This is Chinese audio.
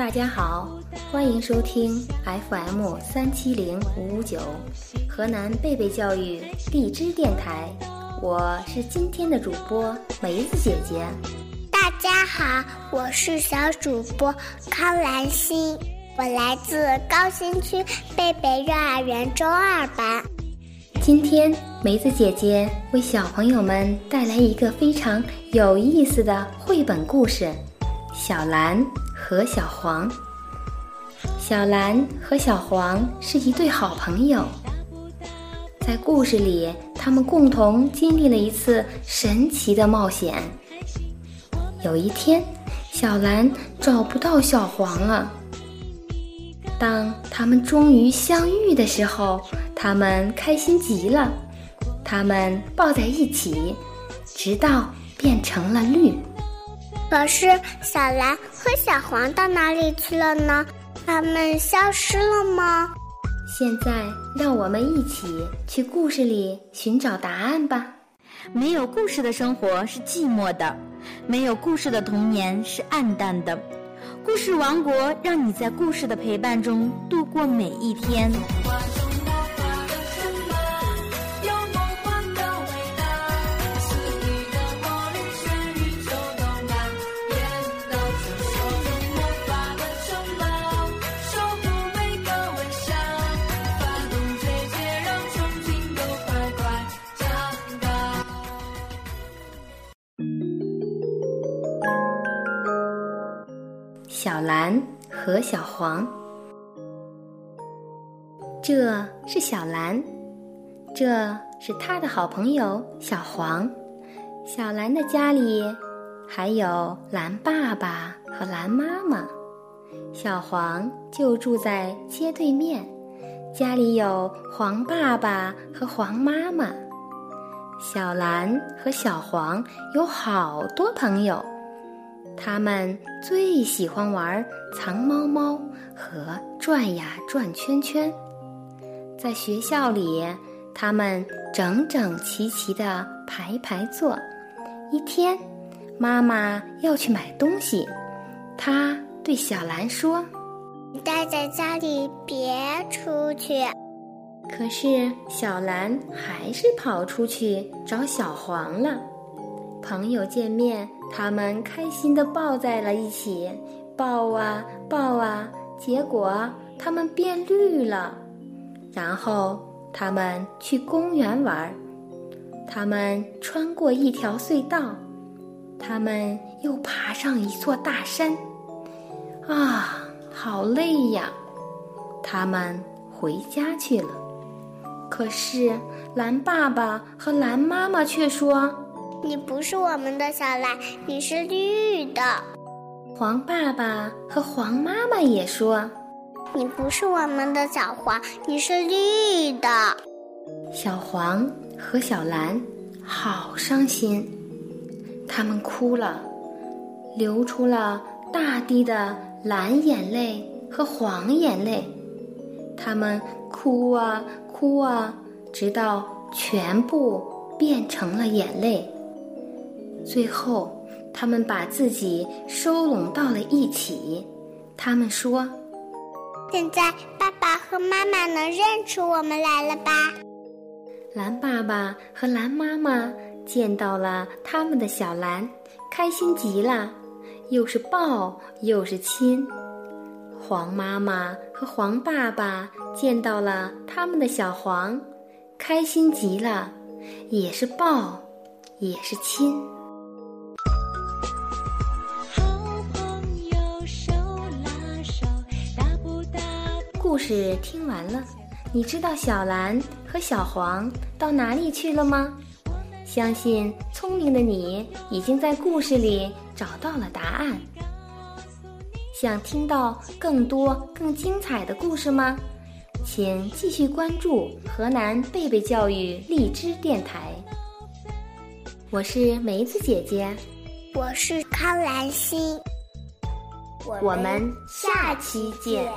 大家好，欢迎收听 FM 三七零五五九，河南贝贝教育荔枝电台。我是今天的主播梅子姐姐。大家好，我是小主播康兰心，我来自高新区贝贝幼儿园中二班。今天梅子姐姐为小朋友们带来一个非常有意思的绘本故事《小蓝和小黄》。小蓝和小黄是一对好朋友，在故事里，他们共同经历了一次神奇的冒险。有一天，小蓝找不到小黄了。当他们终于相遇的时候，他们开心极了，他们抱在一起，直到变成了绿。可是小蓝和小黄到哪里去了呢？他们消失了吗？现在让我们一起去故事里寻找答案吧。没有故事的生活是寂寞的，没有故事的童年是暗淡的。故事王国让你在故事的陪伴中度过每一天。小蓝和小黄，这是小蓝，这是他的好朋友小黄。小蓝的家里还有蓝爸爸和蓝妈妈，小黄就住在街对面，家里有黄爸爸和黄妈妈。小蓝和小黄有好多朋友。他们最喜欢玩藏猫猫和转呀转圈圈，在学校里，他们整整齐齐的排排坐。一天，妈妈要去买东西，她对小兰说：“你待在家里，别出去。”可是小兰还是跑出去找小黄了。朋友见面。他们开心地抱在了一起，抱啊抱啊，结果他们变绿了。然后他们去公园玩，他们穿过一条隧道，他们又爬上一座大山。啊，好累呀！他们回家去了。可是蓝爸爸和蓝妈妈却说。你不是我们的小蓝，你是绿的。黄爸爸和黄妈妈也说：“你不是我们的小黄，你是绿的。”小黄和小蓝好伤心，他们哭了，流出了大滴的蓝眼泪和黄眼泪。他们哭啊哭啊，直到全部变成了眼泪。最后，他们把自己收拢到了一起。他们说：“现在爸爸和妈妈能认出我们来了吧？”蓝爸爸和蓝妈妈见到了他们的小蓝，开心极了，又是抱又是亲。黄妈妈和黄爸爸见到了他们的小黄，开心极了，也是抱，也是亲。故事听完了，你知道小蓝和小黄到哪里去了吗？相信聪明的你已经在故事里找到了答案。想听到更多更精彩的故事吗？请继续关注河南贝贝教育荔枝电台。我是梅子姐姐，我是康兰心，我们下期见。